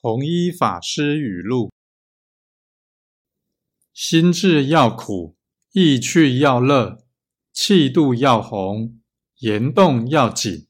弘一法师语录。心志要苦意趣要乐气度要宏言动要紧。